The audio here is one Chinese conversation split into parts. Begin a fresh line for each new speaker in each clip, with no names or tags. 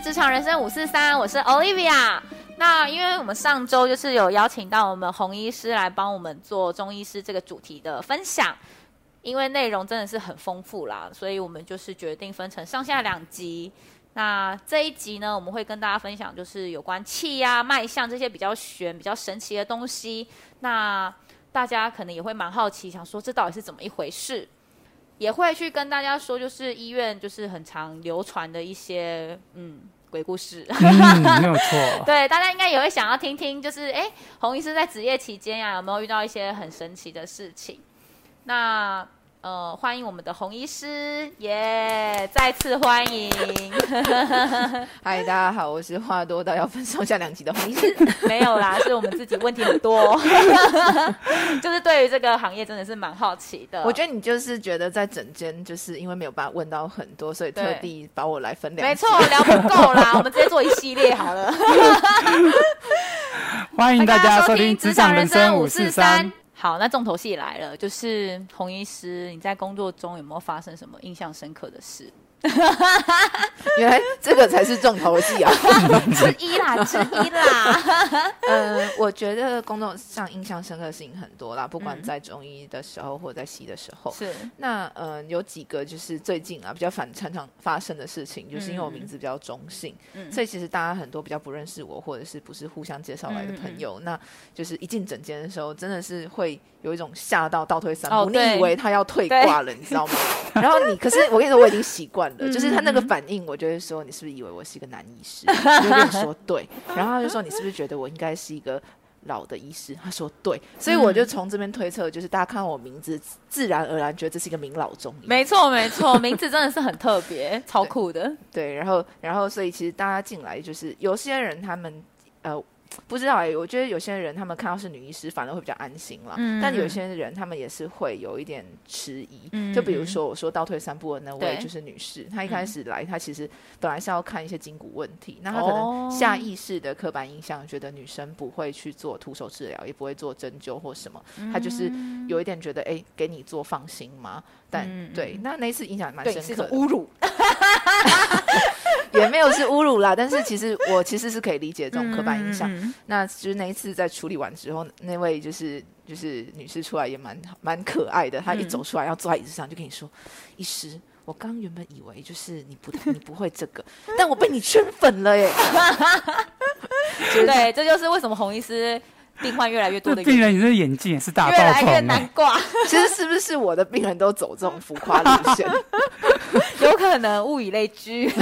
职场人生五四三，我是 Olivia。那因为我们上周就是有邀请到我们洪医师来帮我们做中医师这个主题的分享，因为内容真的是很丰富啦，所以我们就是决定分成上下两集。那这一集呢，我们会跟大家分享就是有关气呀、脉象这些比较玄、比较神奇的东西。那大家可能也会蛮好奇，想说这到底是怎么一回事？也会去跟大家说，就是医院就是很常流传的一些嗯鬼故事，
嗯、没有错。
对，大家应该也会想要听听，就是哎，洪医师在职业期间呀、啊，有没有遇到一些很神奇的事情？那。呃，欢迎我们的洪医师，耶、yeah！再次欢迎。
嗨，大家好，我是话多到要分上下两集的洪医师。
没有啦，是我们自己问题很多，就是对于这个行业真的是蛮好奇的。
我觉得你就是觉得在整间，就是因为没有办法问到很多，所以特地把我来分两集。
没错，聊不够啦，我们直接做一系列好了。
欢迎大家收听《职场人生五四三》。
好，那重头戏来了，就是洪医师，你在工作中有没有发生什么印象深刻的事？
原来这个才是重头戏啊！
之一啦，之一啦。
嗯，我觉得工作上印象深刻的事情很多啦，不管在中医的时候或者在西医的时候。是。那嗯，有几个就是最近啊比较反常常发生的事情，就是因为我名字比较中性，嗯，所以其实大家很多比较不认识我，或者是不是互相介绍来的朋友，嗯、那就是一进诊间的时候，真的是会有一种吓到倒退三步，哦、你以为他要退挂了，你知道吗？然后你可是我跟你说，我已经习惯了。就是他那个反应，我就会说，你是不是以为我是一个男医师？我就跟你说对，然后他就说，你是不是觉得我应该是一个老的医师？他说对，所以我就从这边推测，就是大家看到我名字，自然而然觉得这是一个名老中医。
没错没错，名字真的是很特别，超酷的。
对，然后然后所以其实大家进来就是有些人他们呃。不知道哎、欸，我觉得有些人他们看到是女医师，反而会比较安心了。嗯，但有些人他们也是会有一点迟疑。嗯，就比如说我说倒退三步的那位就是女士，她一开始来，她其实本来是要看一些筋骨问题，那她可能下意识的刻板印象觉得女生不会去做徒手治疗，也不会做针灸或什么，她就是有一点觉得哎、欸，给你做放心吗？但、嗯、对，那那一次印象蛮深刻的，
侮辱。
也没有是侮辱啦，但是其实我其实是可以理解这种刻板印象。嗯、那就是那一次在处理完之后，那位就是就是女士出来也蛮蛮可爱的。她一走出来要坐在椅子上，就跟你说：“医师，我刚原本以为就是你不你不会这个，但我被你圈粉了耶。”
对，这就是为什么洪医师。病患越来越多的
病人，你的眼睛也是大爆越来
越难挂。
其实是不是我的病人都走这种浮夸路线？
有可能物以类聚。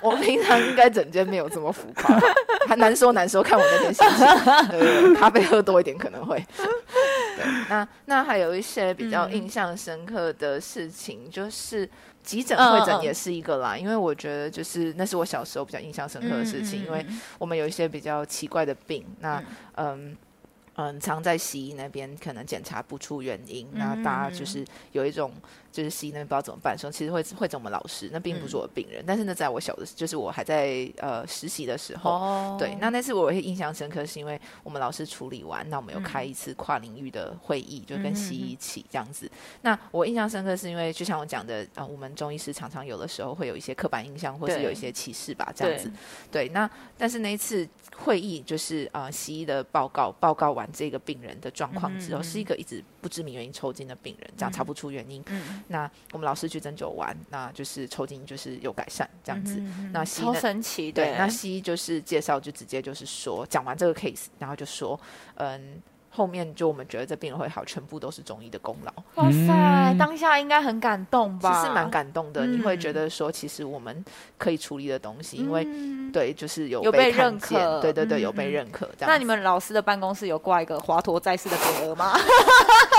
我平常应该整间没有这么浮夸，还难说难说，看我那天心情。咖啡喝多一点可能会。对，那那还有一些比较印象深刻的事情，嗯、就是急诊会诊也是一个啦。因为我觉得就是那是我小时候比较印象深刻的事情，因为我们有一些比较奇怪的病，那嗯。嗯，常在西医那边可能检查不出原因，那、嗯、大家就是有一种。就是西医那边不知道怎么办，说其实会会找我们老师，那并不是我的病人。嗯、但是呢，在我小的，就是我还在呃实习的时候，哦、对，那那次我会印象深刻，是因为我们老师处理完，那我们有开一次跨领域的会议，嗯、就跟西医一起这样子。嗯、那我印象深刻是因为，就像我讲的，啊、呃，我们中医师常常有的时候会有一些刻板印象，或是有一些歧视吧，这样子。对，对，那但是那一次会议，就是啊、呃，西医的报告报告完这个病人的状况之后，嗯、是一个一直不知名原因抽筋的病人，这样查不出原因。嗯那我们老师去针灸完，那就是抽筋就是有改善这样子。嗯、那西医
超神奇，
对，那西医就是介绍就直接就是说，讲完这个 case，然后就说，嗯。后面就我们觉得这病人会好，全部都是中医的功劳。
哇塞，当下应该很感动吧？
其实蛮感动的。嗯、你会觉得说，其实我们可以处理的东西，嗯、因为对，就是有被，有被认可。对对对，有被认可。嗯、
那你们老师的办公室有挂一个华佗在世的匾额吗？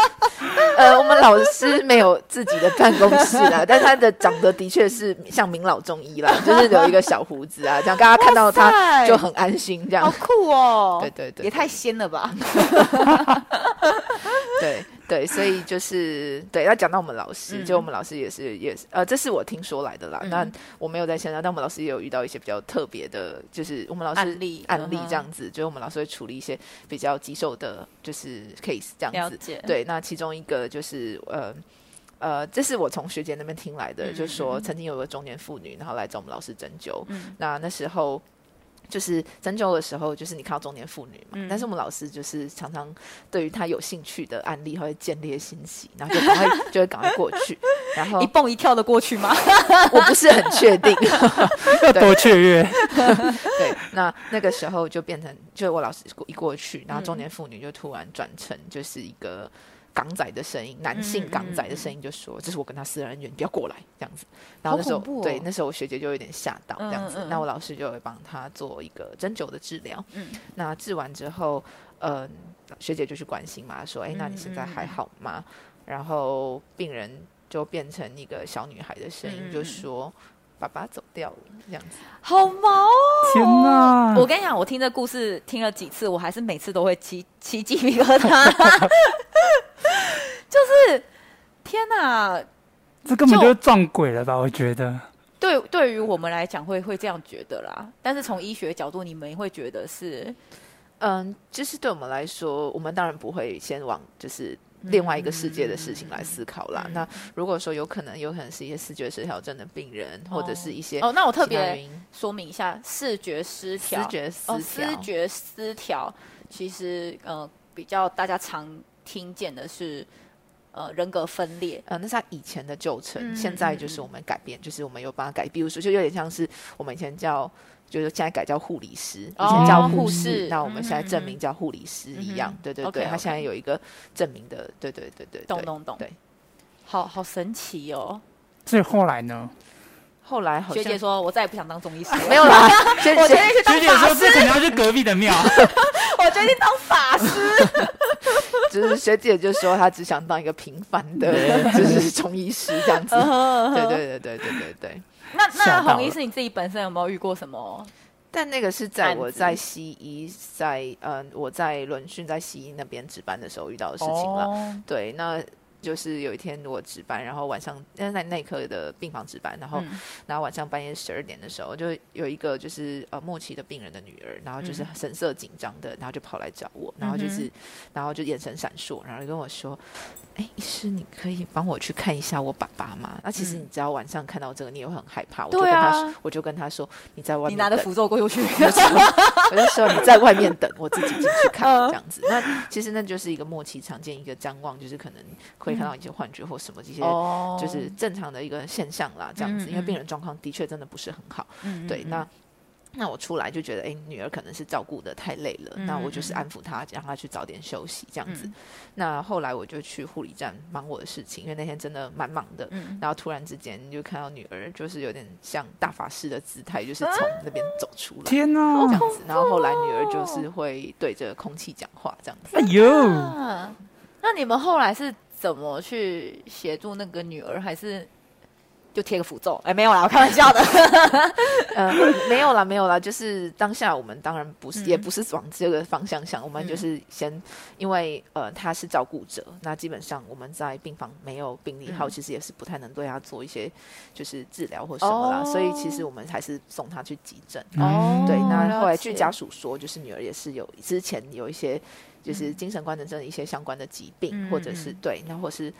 呃，我们老师没有自己的办公室啦，但他的长得的确是像名老中医啦，就是有一个小胡子啊，这样大家看到他就很安心，这样。
好酷哦！
对对对，对，
也太仙了吧！
对对，所以就是对，要讲到我们老师，嗯、就我们老师也是也是呃，这是我听说来的啦。那、嗯、我没有在现场，但我们老师也有遇到一些比较特别的，就是我们老师案例案例这样子，就是我们老师会处理一些比较棘手的，就是 case 这样子。对，那其中一个就是呃。呃，这是我从学姐那边听来的，
嗯、
就是说曾经有个中年妇女，然后来找我们老师针灸。
嗯、
那那时候就是针灸的时候，就是你看到中年妇女嘛，
嗯、
但是我们老师就是常常对于他有兴趣的案例，他会见猎心喜，然后就赶快就会赶快过去，然后
一蹦一跳的过去吗？
我不是很确定，
要多雀跃。
对，那那个时候就变成，就我老师一过去，然后中年妇女就突然转成就是一个。港仔的声音，男性港仔的声音就说：“嗯嗯、这是我跟他私人恩怨，你不要过来。”这样子。然后那时候，
哦、
对，那时候我学姐就有点吓到，这样子。
嗯嗯、
那我老师就会帮他做一个针灸的治疗。
嗯。
那治完之后，嗯、呃，学姐就去关心嘛，说：“哎，那你现在还好吗？”嗯、然后病人就变成一个小女孩的声音，嗯、就说：“爸爸走掉了。”这样子。
好毛哦！
天哪！
我跟你讲，我听这故事听了几次，我还是每次都会起起鸡皮疙瘩。就是天哪，
这根本就是撞鬼了吧？我觉得，
对，对于我们来讲会会这样觉得啦。但是从医学角度，你们会觉得是，
嗯，就是对我们来说，我们当然不会先往就是另外一个世界的事情来思考啦。嗯、那如果说有可能，有可能是一些视觉失调症的病人，哦、或者是一些
哦，那我特别说明一下，视觉失调，
视觉失调，
哦、视觉失调，其实呃比较大家常听见的是。呃，人格分裂，
呃，那是他以前的旧称，
嗯、
现在就是我们改变，嗯、就是我们有帮他改，比如说，就有点像是我们以前叫，就是现在改叫护理师，
哦、
以前叫护士，
士
那我们现在证明叫护理师一样，嗯、对对对他现在有一个证明的，对对对对，
懂懂懂，对，好好神奇哦。
所以后来呢？
后来好像
学姐说，我再也不想当中医师，
没有啦，
学姐去当法师，
学姐说这可能要去隔壁的庙，
我决定当法师。
就是学姐就说她只想当一个平凡的，就是中医师这样子。对对对对对对对。
那那红医师你自己本身有没有遇过什么？
但那个是在我在西医在嗯我在轮训在西医那边值班的时候遇到的事情了。对，那。就是有一天我值班，然后晚上在内科的病房值班，然后、嗯、然后晚上半夜十二点的时候，就有一个就是呃末期的病人的女儿，然后就是神色紧张的，然后就跑来找我，然后就是、嗯、然后就眼神闪烁，然后就跟我说。哎，医师，你可以帮我去看一下我爸爸吗？那其实你只要晚上看到这个，你也会很害怕。我就跟他说，我就跟他说，你在外面，
你拿着符咒过去。
我就说你在外面等，我自己进去看这样子。那其实那就是一个末期常见一个张望，就是可能会看到一些幻觉或什么这些，就是正常的一个现象啦。这样子，因为病人状况的确真的不是很好。对，那。那我出来就觉得，哎，女儿可能是照顾的太累了，嗯、那我就是安抚她，让她去早点休息，这样子。嗯、那后来我就去护理站忙我的事情，因为那天真的蛮忙的。嗯、然后突然之间就看到女儿，就是有点像大法师的姿态，就是从那边走出来。
天哪！
这样子，然后后来女儿就是会对着空气讲话，这样子。
哎呦！
那你们后来是怎么去协助那个女儿，还是？就贴个符咒，哎，没有啦，我开玩笑的。
呃，没有啦，没有啦，就是当下我们当然不是，嗯、也不是往这个方向想，我们就是先，嗯、因为呃他是照顾者，那基本上我们在病房没有病历号，嗯、其实也是不太能对他做一些就是治疗或什么啦，哦、所以其实我们还是送他去急诊。哦，对，那后来据家属说，就是女儿也是有之前有一些就是精神官能症的一些相关的疾病，嗯、或者是对，那或是。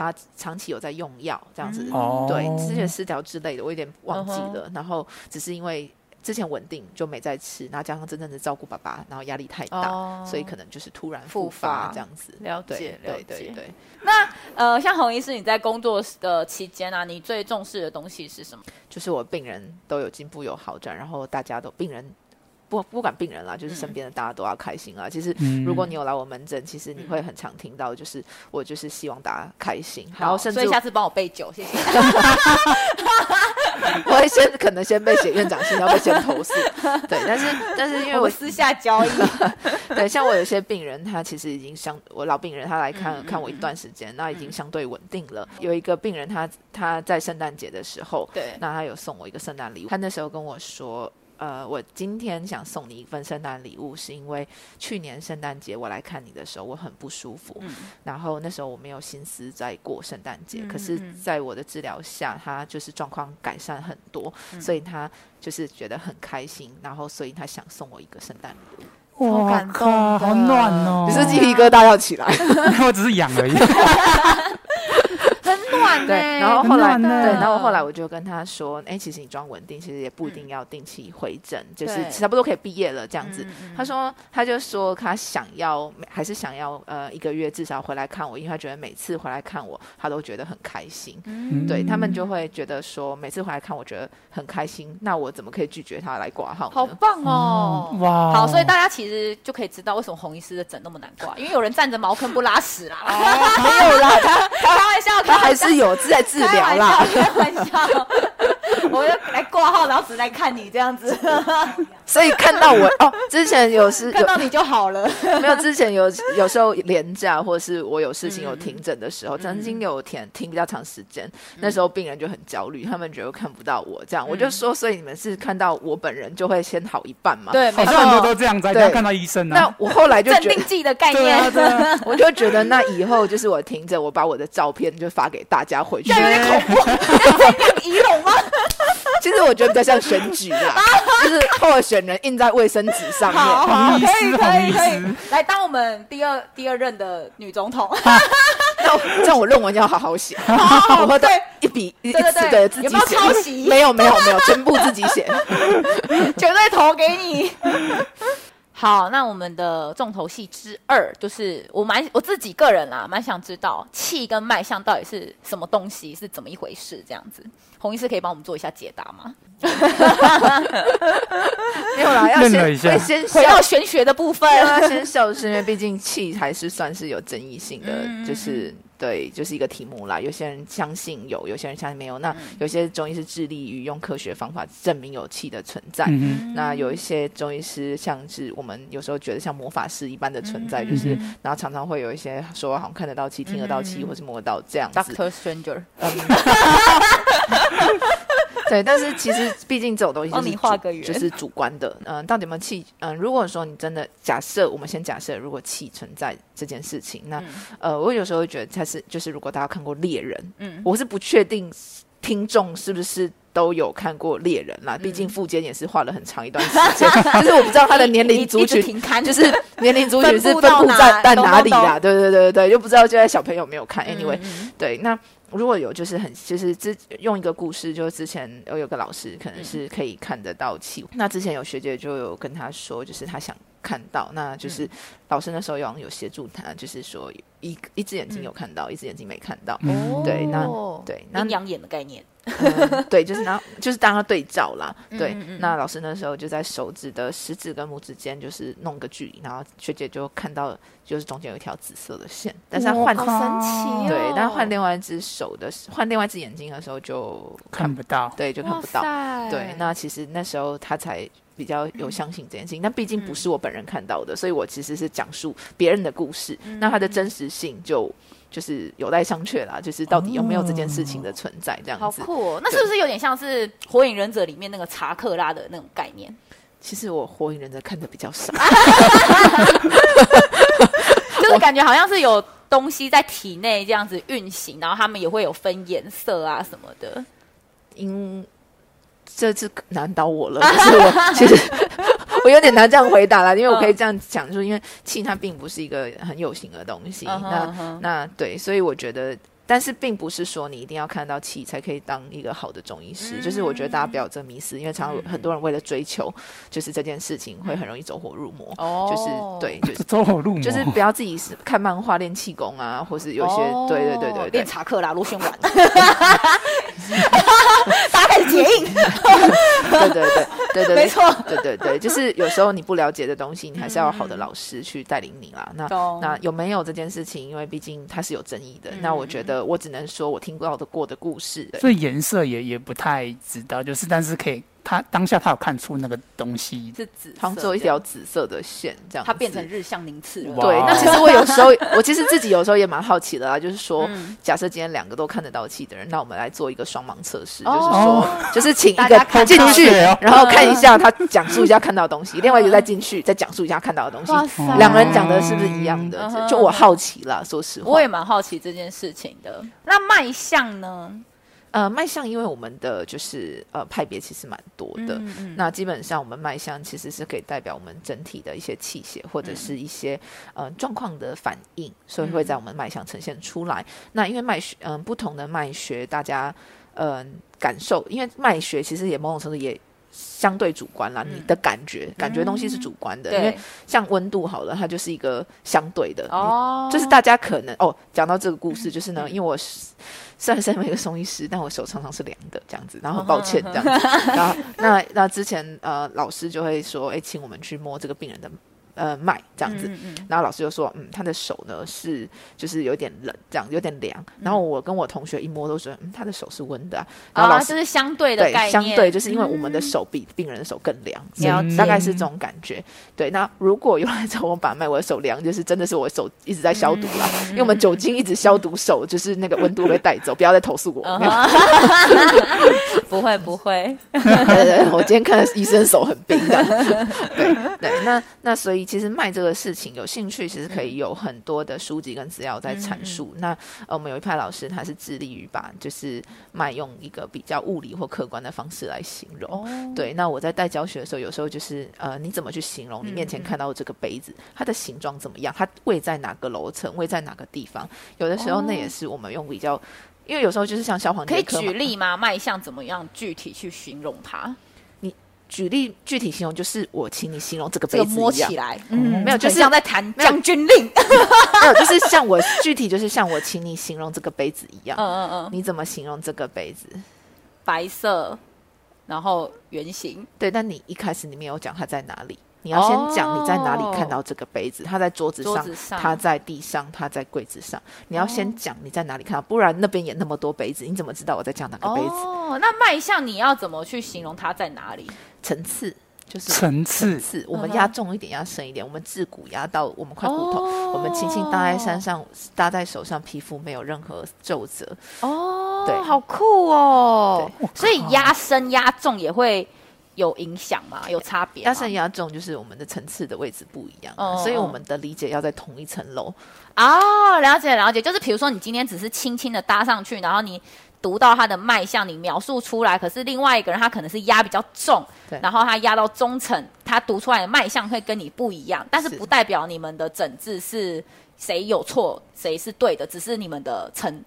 他长期有在用药，这样子，嗯、对，之前失调之类的，我有点忘记了。然后只是因为之前稳定就没再吃，然后加上真正的照顾爸爸，然后压力太大，哦、所以可能就是突然复发这样子。
了解，了解，
对对对。
那呃，像洪医师，你在工作的期间啊，你最重视的东西是什么？
就是我病人都有进步有好转，然后大家都病人。不不管病人啦，就是身边的大家都要开心啊。嗯、其实如果你有来我门诊，其实你会很常听到，就是我就是希望大家开心，嗯、然后甚至
所以下次帮我备酒，谢谢。
我会先可能先被写院长信，要被先投诉。对，但是但是因为我，
我私下交易，
对，像我有些病人，他其实已经相我老病人，他来看看我一段时间，那已经相对稳定了。有一个病人，他他在圣诞节的时候，对，那他有送我一个圣诞礼物，他那时候跟我说。呃，我今天想送你一份圣诞礼物，是因为去年圣诞节我来看你的时候，我很不舒服，嗯、然后那时候我没有心思在过圣诞节，嗯、可是在我的治疗下，他就是状况改善很多，嗯、所以他就是觉得很开心，然后所以他想送我一个圣诞礼物，
哇，好感动，好暖哦，
你是鸡皮疙瘩要起来，
我只是痒而已。
然
后后
来
对，
然后后来我就跟他说，哎，其实你装稳定，其实也不一定要定期回诊，就是差不多可以毕业了这样子。他说，他就说他想要，还是想要呃一个月至少回来看我，因为他觉得每次回来看我，他都觉得很开心。
嗯
对他们就会觉得说，每次回来看我觉得很开心，那我怎么可以拒绝他来挂号？
好棒哦！
哇哦
好，所以大家其实就可以知道为什么红医师的诊那么难挂，因为有人站着茅坑不拉屎啦。
没有啦，他
开玩笑，
他还是有在治疗啦。
开玩笑，开玩笑我就来挂号，然后只来看你这样子，
所以看到我哦，之前有时有
看到你就好了。
没有之前有有时候连假，或是我有事情有停诊的时候，
嗯
曾经有停停比较长时间，那时候病人就很焦虑，他们觉得看不到我这样，
嗯
我就说，所以你们是看到我本人就会先好一半嘛？
对，没
好像很多都
错，
这样子，要看到医生
那
啊。
我后来就
镇
觉得。
定剂的概念，
我就觉得那以后就是我停着，我把我的照片就发给大家回去。
有点恐怖，仪容吗？
其实我觉得比较像选举啦，就是候选人印在卫生纸上面。
好好，可以可以可以，来当我们第二第二任的女总统。
那我这样我论文要好好写，我会
对
一笔一
对对对
次的自己
有没有
写。
抄袭
没有没有没有，全部自己写。
绝对投给你。好，那我们的重头戏之二，就是我蛮我自己个人啦，蛮想知道气跟脉象到底是什么东西，是怎么一回事？这样子，洪医师可以帮我们做一下解答吗？
没有啦，要先先
回到，玄学的部分，
要先笑，是因为毕竟气还是算是有争议性的，
嗯
就是对，就是一个题目啦。有些人相信有，有些人相信没有。那有些中医是致力于用科学方法证明有气的存在。
嗯
那有一些中医师，像是我们有时候觉得像魔法师一般的存在，就是
嗯
然后常常会有一些说好像看得到气、听得到气，
嗯
或是摸得到这样子。
Doctor Stranger，
嗯，对，但是其实毕竟这种东西
帮你
就是主
画个圆
就是主观的。嗯，到底有没有气？嗯，如果说你真的假设，我们先假设，如果气存在这件事情，那、
嗯
呃，我有时候会觉得它是，就是如果大家看过《猎人》，
嗯，
我是不确定听众是不是都有看过《猎人》啦。毕竟富坚也是画了很长一段时间，就是我不知道他的年龄族群。就是年龄族群 是
分布
在在哪里啦？对对对对，又不知道现在小朋友有没有看。Anyway，、对，那如果有就是很就是之用一个故事，就是之前我有个老师可能是可以看得到气，那之前有学姐就有跟他说，就是他想看到，那就是老师那时候有有协助他，就是说一一只眼睛有看到，一只眼睛没看到，
哦，
对那对
阴阳眼的概念，
嗯，对，就是然后 就是当他对照啦，对，
嗯嗯。嗯
那老师那时候就在手指的食指跟拇指间就是弄个距离，然后学姐就看到就是中间有一条紫色的线，但是他换
好神奇哦，
对，但换另外一只手的时换另外一只眼睛的时候就
看不到。
对就看不到，
到
对，那其实那时候他才比较有相信这件事情，但毕竟不是我本人看到的，所以我其实是讲述别人的故事，那它的真实性就就是有待商榷啦，就是到底有没有这件事情的存在这样子。
好酷哦！那是不是有点像是《火影忍者》里面那个查克拉的那种概念？
其实我火影忍者看的比较少。
就是感觉好像是有东西在体内这样子运行，然后他们也会有分颜色啊什么的。
因这次难倒我了，就是我其实我有点难这样回答啦，因为我可以这样讲，就是因为气它并不是一个很有形的东西，那那对，所以我觉得。但是并不是说你一定要看到气才可以当一个好的中医师，
嗯
就是我觉得大家不要有这迷思，因为常很多人为了追求就是这件事情，会很容易走火入魔。
哦
就是对，就是
走火入魔，
就是不要自己是看漫画练气功啊，或是有些、
哦
对对对对对
练，查克拉螺旋丸，大家开始结印，
对对对对对，
没错
对对对，就是有时候你不了解的东西，你还是要有好的老师去带领你啦。那那有没有这件事情？因为毕竟它是有争议的。
嗯
那我觉得我只能说我听到的过的故事。
所以颜色也也不太知道，就是但是可以，他当下他有看出那个东西，
是紫色，
好像只有一条紫色的线这样，
它变成日向凝次了。
对，那其实我有时候，我其实自己有时候也蛮好奇的啊，就是说，
嗯
假设今天两个都看得到气的人，那我们来做一个双盲测试，
哦
就是说，就是请一
个
进去然后看一下他讲述一下看到的东西，另外一个再进去再讲述一下看到的东西，两个人讲的是不是一样的
嗯？
就我好奇啦，说实话
我。也蛮好奇这件事情的。那脉象呢？
呃，脉象，因为我们的就是呃派别其实蛮多的，
嗯嗯、
那基本上我们脉象其实是可以代表我们整体的一些气血或者是一些、嗯、呃状况的反应，所以会在我们脉象呈现出来。嗯、那因为脉学，嗯、呃，不同的脉学，大家嗯、呃、感受，因为脉学其实也某种程度也相对主观啦，嗯、你的感觉，感觉东西是主观的，嗯、因为像温度好了，它就是一个相对的，哦，就是大家可能哦，讲到这个故事，就是呢，嗯、因为我是。虽然身为一个中医师，但我手常常是凉的这样子，然后很抱歉这样子。然后那那之前呃，老师就会说，哎，请我们去摸这个病人的。呃，脉这样子，嗯嗯、然后老师就说，嗯，他的手呢是就是有点冷，这样有点凉。然后我跟我同学一摸都说，嗯，他的手是温的、啊。然后老师、哦、是
相对的概念，
相对就是因为我们的手比病人的手更凉，嗯、大概是这种感觉。对，那如果有人找我把脉，我的手凉，就是真的是我手一直在消毒啦，嗯、因为我们酒精一直消毒手，就是那个温度被带走，不要再投诉我。
不会不会，
对对对，我今天看医生手很冰的。对对，那那所以。其实卖这个事情，有兴趣其实可以有很多的书籍跟资料在阐述。嗯、那呃，我们有一派老师，他是致力于把就是卖用一个比较物理或客观的方式来形容。哦、对，那我在带教学的时候，有时候就是呃，你怎么去形容你面前看到这个杯子，嗯、它的形状怎么样？它位在哪个楼层？位在哪个地方？有的时候那也是我们用比较，因为有时候就是像消防，
可以举例吗？卖相怎么样具体去形容它？
你举例具体形容，就是我请你形容这个杯子摸
起来，嗯，
没有，就是
像在谈将军令，
没有，就是像我具体就是像我请你形容这个杯子一样，嗯嗯嗯，你怎么形容这个杯子？
白色，然后圆形，
对，但你一开始你没有讲它在哪里。你要先讲你在哪里看到这个杯子，它在桌子上，它在地上，它在柜子上。你要先讲你在哪里看到，不然那边也那么多杯子，你怎么知道我在讲哪个杯子？
哦，那脉象你要怎么去形容它在哪里？
层次就是
层次，
我们压重一点，压深一点。我们自骨压到我们块骨头，我们轻轻搭在山上，搭在手上，皮肤没有任何皱褶。
哦，对，好酷哦。所以压深压重也会。有影响吗？有差别？
压深压重就是我们的层次的位置不一样，哦、所以我们的理解要在同一层楼。
哦，了解了解，就是比如说你今天只是轻轻的搭上去，然后你读到他的脉象，你描述出来，可是另外一个人他可能是压比较重，对然后他压到中层，他读出来的脉象会跟你不一样，但是不代表你们的整治是谁有错谁是对的，只是你们的层。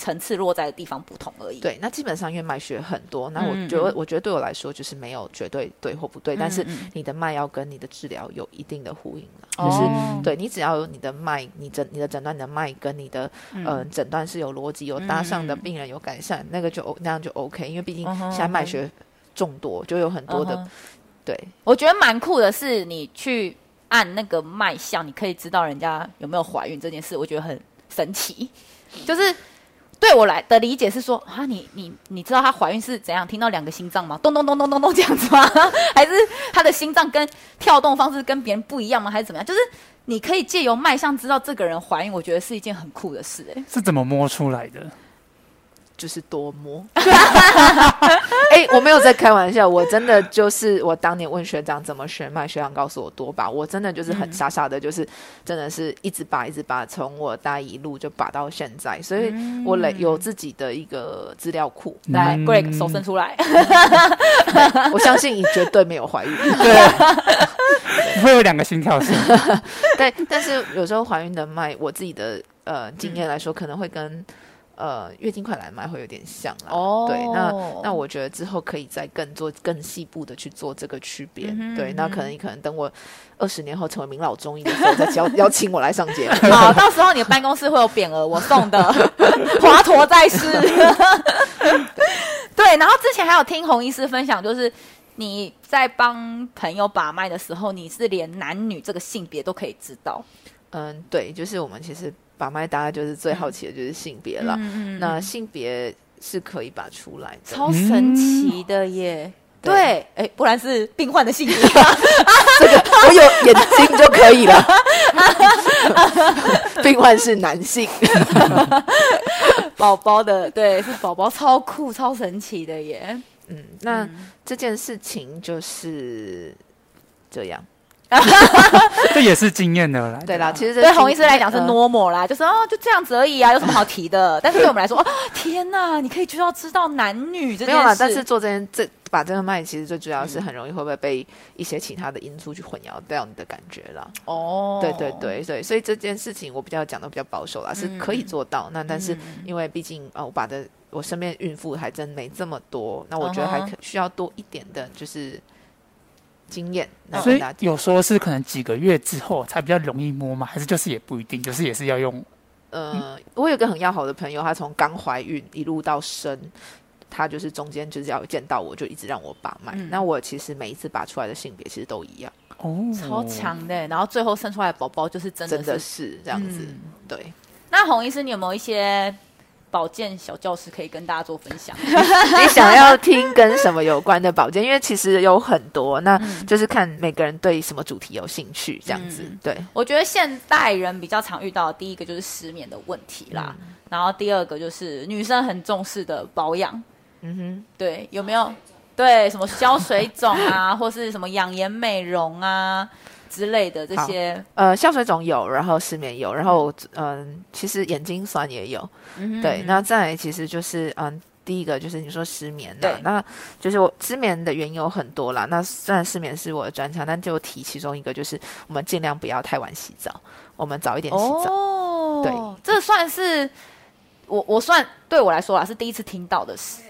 层次落在的地方不同而已。
对，那基本上因为脉学很多，那我觉得，嗯、我觉得对我来说就是没有绝对对或不对，嗯、但是你的脉要跟你的治疗有一定的呼应了。嗯、就是对你只要有你的脉，你诊你的诊断，你的脉跟你的呃诊断是有逻辑、有搭上的，病人有改善，嗯、那个就那样就 OK。因为毕竟现在脉学众多，就有很多的。嗯、对，
我觉得蛮酷的是，你去按那个脉象，你可以知道人家有没有怀孕这件事，我觉得很神奇，就是。对我来的理解是说啊，你你你知道她怀孕是怎样？听到两个心脏吗？咚咚咚咚咚咚这样子吗？还是她的心脏跟跳动方式跟别人不一样吗？还是怎么样？就是你可以借由脉象知道这个人怀孕，我觉得是一件很酷的事。哎，
是怎么摸出来的？
就是多摸，哎，我没有在开玩笑，我真的就是我当年问学长怎么学麦，学长告诉我多把，我真的就是很傻傻的，就是真的是一直把一直把，从我大一路就把到现在，所以我累有自己的一个资料库。
来，Greg 手伸出来，
我相信你绝对没有怀孕，
对，会有两个心跳声，
对，但是有时候怀孕的脉，我自己的呃经验来说，可能会跟。呃，月经快来脉会有点像啦。哦，对，那那我觉得之后可以再更做更细部的去做这个区别。嗯，对，那可能你可能等我二十年后成为名老中医的时候，再邀 邀请我来上节目。
好，到时候你的办公室会有匾额，我送的 华佗在世。对，然后之前还有听洪医师分享，就是你在帮朋友把脉的时候，你是连男女这个性别都可以知道。
嗯，对，就是我们其实。把脉，大家就是最好奇的就是性别了。嗯、那性别是可以把出来的，
超神奇的耶！嗯、对，哎，不然是病患的性别，
这个我有眼睛就可以了。病患是男性，
宝宝的对是宝宝，超酷、超神奇的耶！
嗯，那、嗯、这件事情就是这样。
这也是经验的啦。
对啦，其实
对洪医师来讲是 normal 啦，就是哦就这样子而已啊，有什么好提的？但是对我们来说，哦天哪，你可以就要知道男女这件事。
没有啦，但是做这件这把这个脉，其实最主要是很容易会不会被一些其他的因素去混淆掉你的感觉啦。哦，对对对对，所以这件事情我比较讲的比较保守啦，是可以做到。那但是因为毕竟啊，我把的我身边孕妇还真没这么多，那我觉得还可需要多一点的，就是。经验，
所以有说是可能几个月之后才比较容易摸吗？还是就是也不一定，就是也是要用。
呃，我有个很要好的朋友，她从刚怀孕一路到生，她就是中间就是要见到我就一直让我把脉。嗯、那我其实每一次拔出来的性别其实都一样，
哦，超强的。然后最后生出来的宝宝就是真的是，
真的是这样子，嗯、对。
那洪医师，你有没有一些？保健小教室可以跟大家做分享。
你想要听跟什么有关的保健？因为其实有很多，那就是看每个人对什么主题有兴趣，这样子。嗯、对，
我觉得现代人比较常遇到的第一个就是失眠的问题啦，嗯、然后第二个就是女生很重视的保养。嗯哼，对，有没有？对，什么消水肿啊，或是什么养颜美容啊？之类的这些，
呃，消水肿有，然后失眠有，然后嗯、呃，其实眼睛酸也有，嗯哼嗯哼对。那再来其实就是嗯、呃，第一个就是你说失眠的，对那就是我失眠的原因有很多啦。那虽然失眠是我的专长，但就提其中一个就是我们尽量不要太晚洗澡，我们早一点洗澡。哦，对，
这算是我我算对我来说啊是第一次听到的事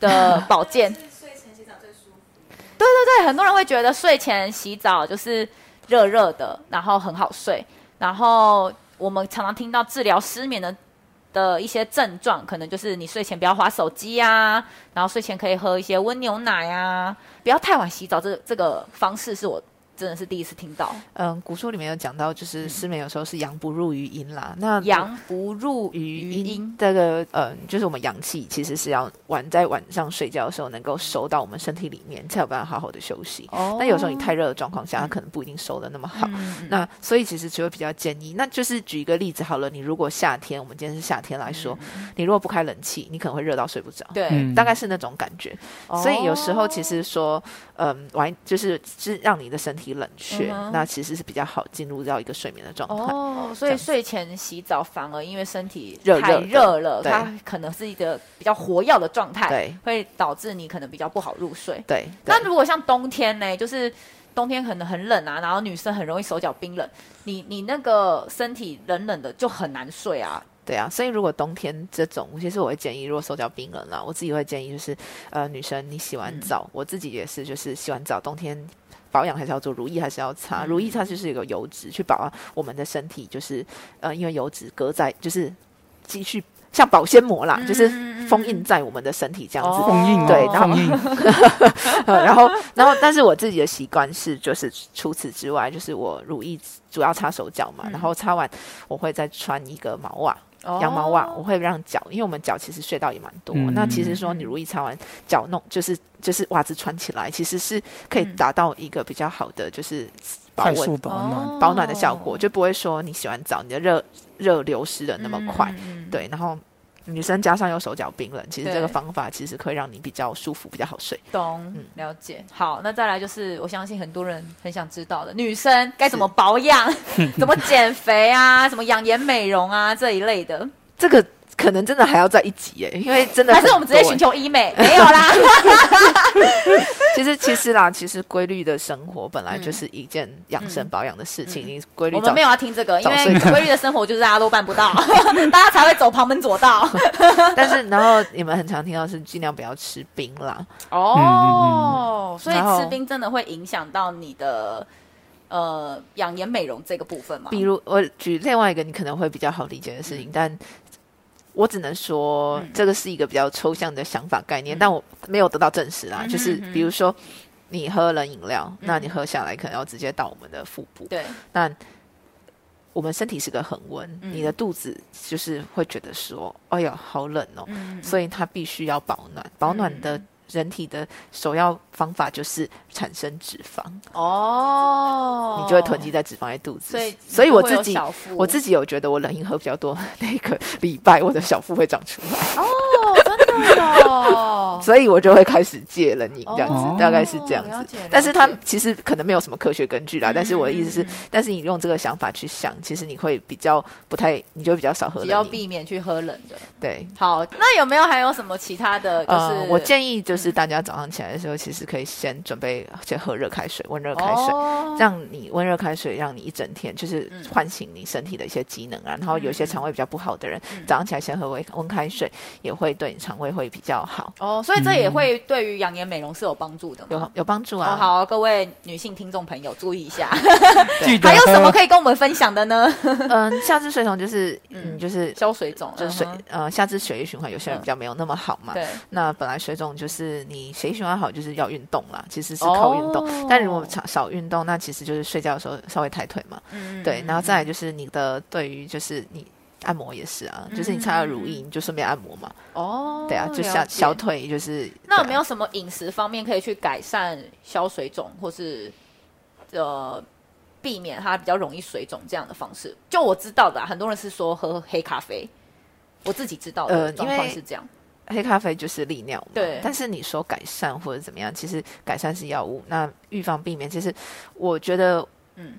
的保健。睡前洗澡最舒服。对对对，很多人会觉得睡前洗澡就是。热热的，然后很好睡。然后我们常常听到治疗失眠的的一些症状，可能就是你睡前不要划手机呀，然后睡前可以喝一些温牛奶呀，不要太晚洗澡。这这个方式是我。真的是第一次听到。
嗯，古书里面有讲到，就是失眠有时候是阳不入于阴啦。那
阳不入于阴，
这个嗯，就是我们阳气其实是要晚在晚上睡觉的时候能够收到我们身体里面，才有办法好好的休息。哦。那有时候你太热的状况下，它可能不一定收的那么好。嗯。那所以其实就会比较建议，那就是举一个例子好了。你如果夏天，我们今天是夏天来说，你如果不开冷气，你可能会热到睡不着。
对。
大概是那种感觉。所以有时候其实说，嗯，完就是是让你的身体。冷却，嗯、那其实是比较好进入到一个睡眠的状态。
哦，所以睡前洗澡反而因为身体太热了，它可能是一个比较活跃的状态，对，会导致你可能比较不好入睡。
对，
那如果像冬天呢，就是冬天可能很冷啊，然后女生很容易手脚冰冷，你你那个身体冷冷的就很难睡啊。
对啊，所以如果冬天这种，其实我会建议，如果手脚冰冷了，我自己会建议就是，呃，女生你洗完澡，嗯、我自己也是，就是洗完澡，冬天保养还是要做，乳液还是要擦，嗯、乳液它就是一个油脂去保我们的身体，就是呃，因为油脂隔在，就是继续像保鲜膜啦，嗯、就是封印在我们的身体这样子，
封印、哦、
对，然后，然后，然后，但是我自己的习惯是，就是除此之外，就是我乳液主要擦手脚嘛，嗯、然后擦完我会再穿一个毛袜。羊毛袜，我会让脚，因为我们脚其实隧道也蛮多。嗯、那其实说你如意擦完脚弄，就是就是袜子穿起来，其实是可以达到一个比较好的就是保温
保暖
保暖的效果，就不会说你洗完澡你的热热流失的那么快。嗯、对，然后。女生加上又手脚冰冷，其实这个方法其实可以让你比较舒服，比较好睡。
懂，嗯，了解。好，那再来就是，我相信很多人很想知道的，女生该怎么保养，怎么减肥啊，什么养颜美容啊这一类的。
这个。可能真的还要再一集耶，因为真的
还是我们直接寻求医美没有啦。
其实其实啦，其实规律的生活本来就是一件养生保养的事情。你规律，
我们没有要听这个，因为规律的生活就是大家都办不到，大家才会走旁门左道。
但是然后你们很常听到是尽量不要吃冰啦。
哦，所以吃冰真的会影响到你的呃养颜美容这个部分吗？
比如我举另外一个你可能会比较好理解的事情，但。我只能说，这个是一个比较抽象的想法概念，嗯、但我没有得到证实啦。就是比如说，你喝冷饮料，嗯、那你喝下来可能要直接到我们的腹部。对，那我们身体是个恒温，嗯、你的肚子就是会觉得说，哎呀，好冷哦，嗯、所以它必须要保暖，保暖的。人体的首要方法就是产生脂肪。哦，你就会囤积在脂肪在肚子，所以所以我自己我自己有觉得我冷饮喝比较多，那个礼拜我的小腹会长出来。哦，
哦。哦，
所以我就会开始戒冷饮这样子，
哦
大概是这样子。但是它其实可能没有什么科学根据啦。
嗯
但是我的意思是，
嗯
但是你用这个想法去想，其实你会比较不太，你就比较少喝冷饮。
比较避免去喝冷的。
对。
好，那有没有还有什么其他的？就是、
呃、我建议就是大家早上起来的时候，其实可以先准备先喝热开水，温热开水，
哦、
让你温热开水，让你一整天就是唤醒你身体的一些机能啊。然后有些肠胃比较不好的人，
嗯、
早上起来先喝温温开水，也会对你肠胃会比较好。
哦，所以这也会对于养颜美容是有帮助的，
有有帮助啊、
哦。好，各位女性听众朋友注意一下，还有什么可以跟我们分享的呢？
嗯，下肢水肿就是嗯，就是
消水肿，
就是水呃下肢血液循环有些人比较没有那么好嘛。
对。
那本来水肿就是你血液循环好，就是要运动啦，其实是靠运动。但如果少少运动，那其实就是睡觉的时候稍微抬腿嘛。嗯。对，然后再来就是你的对于就是你按摩也是啊，就是你擦了乳液，你就顺便按摩嘛。
哦。
对啊，就小小腿就是。
那有没有什么饮食方面可以去改善消水肿，或是呃？避免它比较容易水肿这样的方式，就我知道的、啊，很多人是说喝黑咖啡，我自己知道的状况是这样。
黑咖啡就是利尿嘛，
对。
但是你说改善或者怎么样，其实改善是药物，那预防避免，其实我觉得，嗯。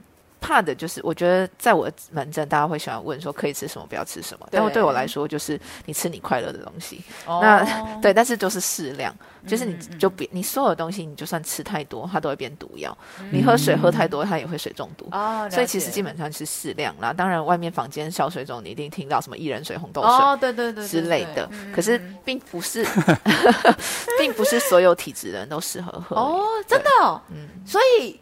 怕的就是，我觉得在我的门诊，大家会喜欢问说可以吃什么，不要吃什么。但对我来说，就是你吃你快乐的东西。哦、那对，但是就是适量，就是你就别你所有的东西，你就算吃太多，它都会变毒药。嗯、你喝水喝太多，它也会水中毒。哦、所以其实基本上是适量啦。当然，外面房间消水肿，你一定听到什么薏仁水、红豆水，哦，对对对之类的。可是并不是，并不是所有体质的人都适合喝。
哦，真的、哦，嗯，所以。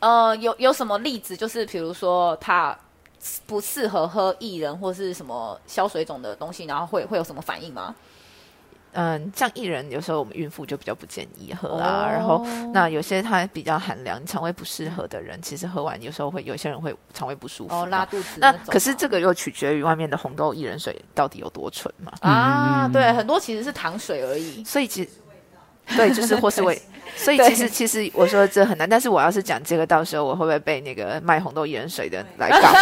呃，有有什么例子？就是比如说他不适合喝薏仁或是什么消水肿的东西，然后会会有什么反应吗？
嗯，像薏仁，有时候我们孕妇就比较不建议喝啊。哦、然后那有些它比较寒凉，肠胃不适合的人，其实喝完有时候会有些人会肠胃不舒服，
哦，拉肚子
那。那可是这个又取决于外面的红豆薏仁水到底有多纯嘛？
啊，对，很多其实是糖水而已。
所以其实 对，就是或是为。所以其实其实我说这很难，但是我要是讲这个，到时候我会不会被那个卖红豆薏仁水的来搞？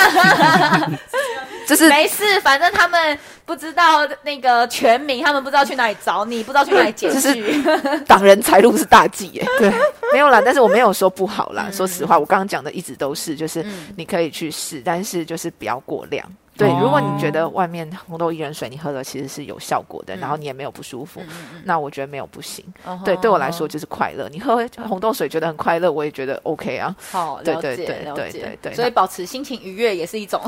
就是
没事，反正他们不知道那个全名，他们不知道去哪里找你，不知道去哪里检举。
挡人财路是大忌耶。对，没有啦，但是我没有说不好啦。说实话，我刚刚讲的一直都是，就是你可以去试，但是就是不要过量。对，如果你觉得外面红豆薏仁水你喝了其实是有效果的，嗯、然后你也没有不舒服，嗯、那我觉得没有不行。嗯、对，对我来说就是快乐。你喝红豆水觉得很快乐，我也觉得 OK 啊。
好，
对
了解，
对对
了解，
对对对。
所以保持心情愉悦也是一种。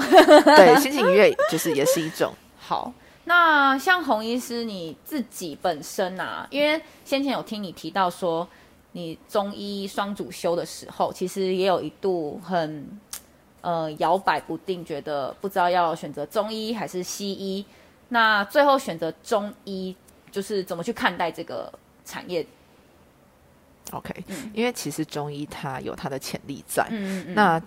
对，心情愉悦就是也是一种。
好，那像洪医师你自己本身啊，因为先前有听你提到说，你中医双主修的时候，其实也有一度很。呃，摇摆不定，觉得不知道要选择中医还是西医，那最后选择中医，就是怎么去看待这个产业
？OK，、嗯、因为其实中医它有它的潜力在，
嗯嗯
那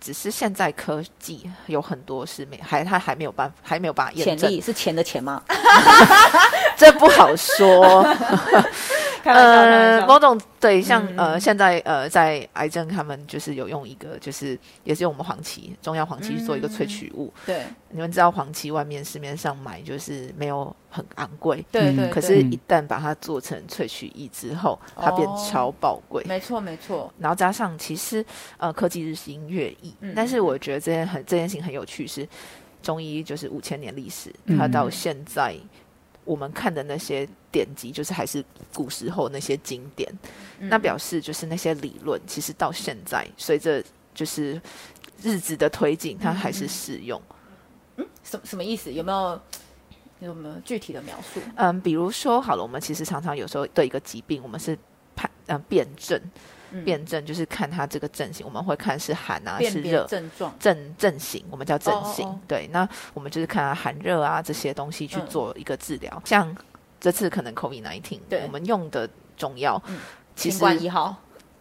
只是现在科技有很多是没还它还没有办法还没有办法验证，
潜力是钱的钱吗？
这不好说。呃，某种对，像呃，现在呃，在癌症他们就是有用一个，就是也是用我们黄芪中药黄芪去做一个萃取物。
对，
你们知道黄芪外面市面上买就是没有很昂贵，
对对。
可是，一旦把它做成萃取液之后，它变超宝贵。
没错没错。
然后加上其实呃，科技日新月异，但是我觉得这件很这件事情很有趣，是中医就是五千年历史，它到现在。我们看的那些典籍，就是还是古时候那些经典，嗯、那表示就是那些理论，其实到现在随着就是日子的推进，它还是适用。
嗯，什什么意思？有没有有没有具体的描述？
嗯，比如说好了，我们其实常常有时候对一个疾病，我们是判嗯辩证。辨证就是看它这个症型，我们会看是寒啊是热，
症状
症症型，我们叫症型。Oh, oh, oh. 对，那我们就是看它寒热啊这些东西去做一个治疗。嗯、像这次可能 COVID-19，对我们用的中药，
嗯、
其实
清冠一号，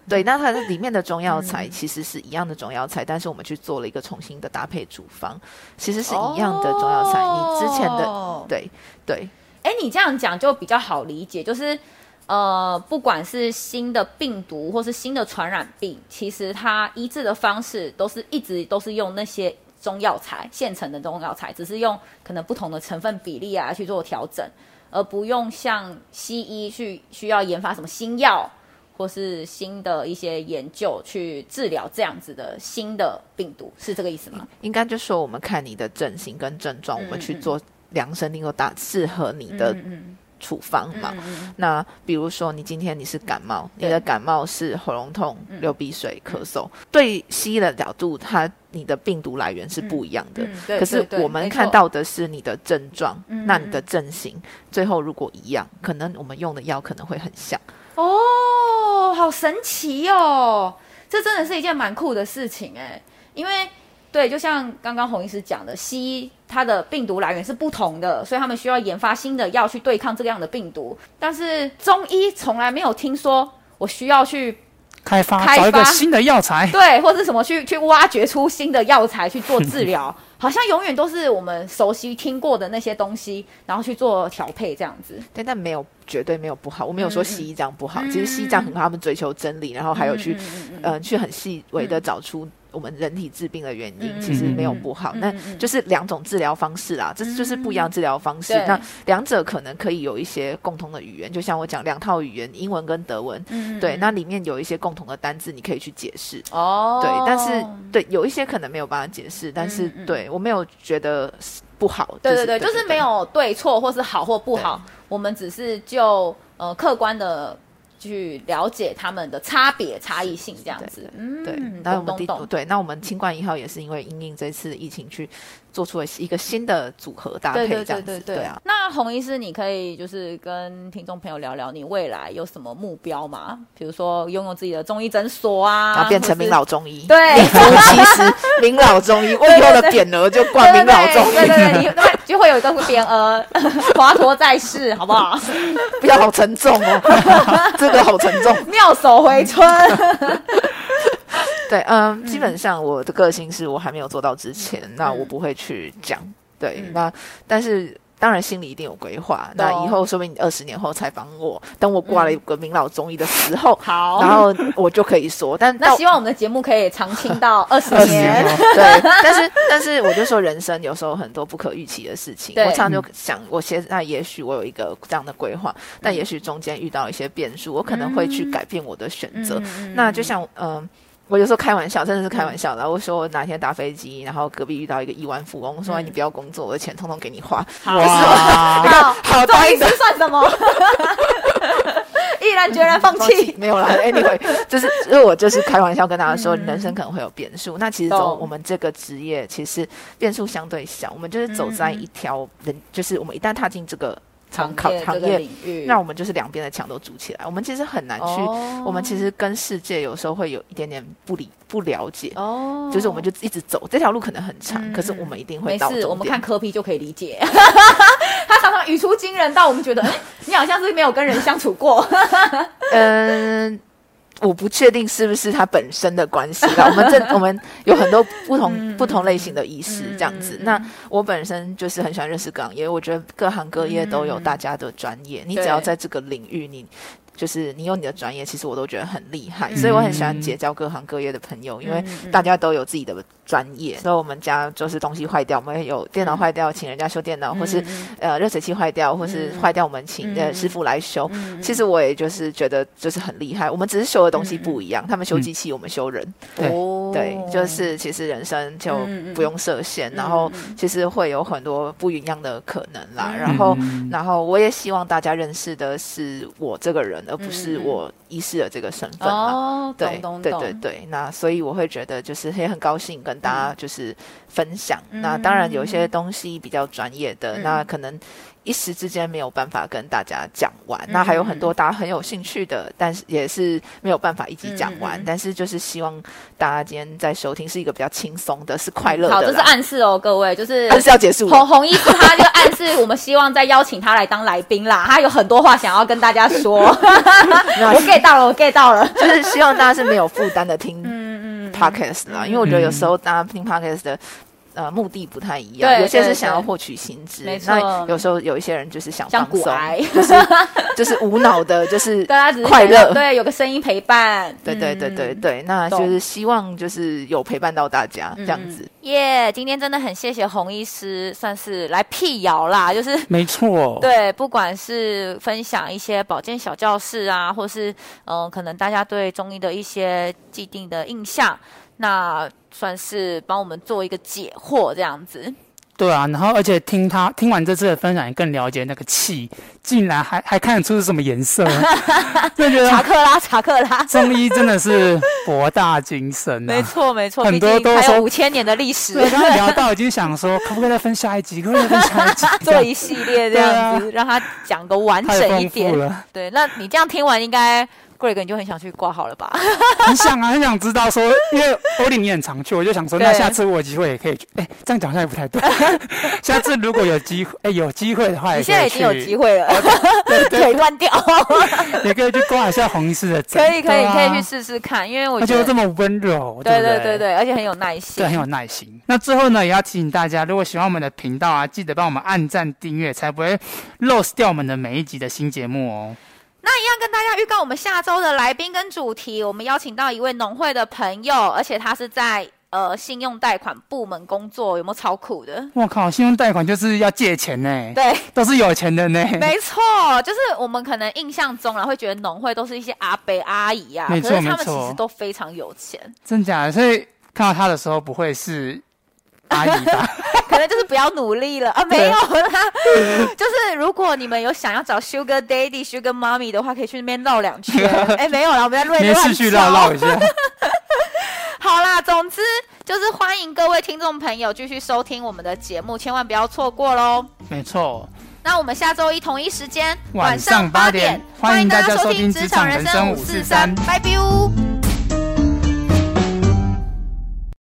对，那它里面的中药材其实是一样的中药材，嗯、但是我们去做了一个重新的搭配处方，其实是一样的中药材。Oh. 你之前的对对，
哎，你这样讲就比较好理解，就是。呃，不管是新的病毒或是新的传染病，其实它医治的方式都是一直都是用那些中药材现成的中药材，只是用可能不同的成分比例啊去做调整，而不用像西医去需要研发什么新药或是新的一些研究去治疗这样子的新的病毒，是这个意思吗？
应该就说我们看你的症型跟症状，嗯、我们去做量身定做打适合你的。嗯嗯处方嘛，那比如说你今天你是感冒，你的感冒是喉咙痛、嗯、流鼻水、咳嗽，对西医的角度，它你的病毒来源是不一样的。嗯、可是我们看到的是你的症状，那你的症型最后如果一样，可能我们用的药可能会很像。
哦，好神奇哦！这真的是一件蛮酷的事情哎，因为。对，就像刚刚洪医师讲的，西医它的病毒来源是不同的，所以他们需要研发新的药去对抗这个样的病毒。但是中医从来没有听说我需要去
开发，开发找一个新的药材，
对，或者什么去去挖掘出新的药材去做治疗，好像永远都是我们熟悉听过的那些东西，然后去做调配这样子。
对，但没有绝对没有不好，我没有说西医这样不好，嗯、其实西医这样很好，他们追求真理，然后还有去嗯，嗯，嗯、呃、去很细微的找出。我们人体治病的原因其实没有不好，那、嗯、就是两种治疗方式啦，这、嗯、就是不一样治疗方式。嗯、那两者可能可以有一些共同的语言，就像我讲两套语言，英文跟德文，嗯、对，那里面有一些共同的单字，你可以去解释。哦，对，但是对有一些可能没有办法解释，但是对我没有觉得不好。
对对对，就是没有对错或是好或不好，我们只是就呃客观的。去了解他们的差别、差异性这样子，嗯，
对。那我们第对，那我们清冠一号也是因为因应这次疫情去做出了一个新的组合搭配，这样子，对，啊。
那洪医师，你可以就是跟听众朋友聊聊你未来有什么目标吗？比如说拥有自己的中医诊所啊，
然后变成名 老中医，
对，
名其实名老中医，我以后的匾额就冠名老中医，
对对对，对，就会有一个匾额华佗在世，好不好？
不要好沉重哦。这个好沉重，
妙手回春。
对，嗯，基本上我的个性是我还没有做到之前，嗯、那我不会去讲。对，嗯、那但是。当然，心里一定有规划。那以后，说不定你二十年后采访我，等我挂了一个名老中医的时候，好，然后我就可以说。但
那希望我们的节目可以长青到 二十年。
对，但是但是我就说，人生有时候很多不可预期的事情。我常常就想，我现在也许我有一个这样的规划，但也许中间遇到一些变数，我可能会去改变我的选择。那就像嗯。我有时候开玩笑，真的是开玩笑然后、我说我哪天搭飞机，然后隔壁遇到一个亿万富翁，我说你不要工作，我的钱通通给你花。好，
好，好，中医师算什么？毅然决然放弃？
没有啦，Anyway，就是因为我就是开玩笑跟大家说，人生可能会有变数。嗯、那其实走我们这个职业，其实变数相对小。我们就是走在一条人，就是我们一旦踏进这个。行考行业领域，那我们就是两边的墙都筑起来。我们其实很难去，哦、我们其实跟世界有时候会有一点点不理不了解。哦，就是我们就一直走这条路可能很长，嗯、可是我们一定会到。
没事，我们看科皮就可以理解。他常常语出惊人，到我们觉得，哎，你好像是没有跟人相处过。
嗯。我不确定是不是他本身的关系啦。我们这我们有很多不同、嗯、不同类型的医师这样子。嗯、那我本身就是很喜欢认识各行业，我觉得各行各业都有大家的专业。嗯、你只要在这个领域，你。就是你有你的专业，其实我都觉得很厉害，嗯、所以我很喜欢结交各行各业的朋友，嗯、因为大家都有自己的专业。嗯、所以我们家就是东西坏掉，我们有电脑坏掉，请人家修电脑，嗯、或是呃热水器坏掉，或是坏掉，我们请呃师傅来修。嗯、其实我也就是觉得就是很厉害，我们只是修的东西不一样，嗯、他们修机器，我们修人。对、嗯、对，就是其实人生就不用设限，嗯、然后其实会有很多不一样的可能啦。嗯、然后然后我也希望大家认识的是我这个人。而不是我医师的这个身份嘛？哦，对，对对对，那所以我会觉得就是也很高兴跟大家就是分享。嗯、那当然有一些东西比较专业的，嗯、那可能。一时之间没有办法跟大家讲完，嗯、那还有很多大家很有兴趣的，但是也是没有办法一起讲完。嗯、但是就是希望大家今天在收听是一个比较轻松的，是快乐的。好，
这是暗示哦，各位，就是
暗示要结束。
洪洪医师他就暗示我们希望再邀请他来当来宾啦，他有很多话想要跟大家说。我 get 到了，我 get 到了，
就是希望大家是没有负担的听 podcast 啦，因为我觉得有时候大家听 podcast 的。呃目的不太一样，
对
有些是想要获取薪
资，
那有时候有一些人就是想放
松，
就是就是无脑的，就是
大家只是
快乐，
对，有个声音陪伴，
对对对对对，嗯、那就是希望就是有陪伴到大家、嗯、这样子。
耶，yeah, 今天真的很谢谢洪医师，算是来辟谣啦，就是
没错，
对，不管是分享一些保健小教室啊，或是嗯、呃，可能大家对中医的一些既定的印象。那算是帮我们做一个解惑，这样子。
对啊，然后而且听他听完这次的分享，也更了解那个气，竟然还还看得出是什么颜色，就觉得
查克拉，查克拉，
中医真的是博大精深啊。
没错，没错，
很多都
说五千年的历史。
对，刚刚聊到已经想说，可不可以再分下一集？可不可以再分下一集？
做一系列这样子，啊、让他讲个完整一点。对，那你这样听完应该。你就很想去挂号了吧？
很想啊，很想知道说，因为欧丽你很常去，我就想说，那下次我有机会也可以去。哎，这样讲好像也不太对。下次如果有机会，哎，有机会的话，
你现在已经有机会了，腿断掉，
也可以去挂一下红医师的诊。
可以，可以，可以去试试看，因为我觉得
这么温柔，
对对对对，而且很有耐心，
对，很有耐心。那最后呢，也要提醒大家，如果喜欢我们的频道啊，记得帮我们按赞订阅，才不会 lose 掉我们的每一集的新节目哦。
那一样跟大家预告我们下周的来宾跟主题，我们邀请到一位农会的朋友，而且他是在呃信用贷款部门工作，有没有超酷的？
我靠，信用贷款就是要借钱呢，
对，
都是有钱的呢。
没错，就是我们可能印象中啊，会觉得农会都是一些阿伯阿姨呀、啊，可是他们其实都非常有钱，
真假的？所以看到他的时候，不会是。阿姨吧，
可能就是不要努力了啊，没有啦，就是如果你们有想要找 Sugar Daddy、Sugar Mommy 的话，可以去那边绕两圈。哎，没有啦，我们在乱乱
继续绕绕一下。
好啦，总之就是欢迎各位听众朋友继续收听我们的节目，千万不要错过喽。
没错，
那我们下周一同一时间
晚上八点，欢迎大家收听《职场人生五四三》，拜拜。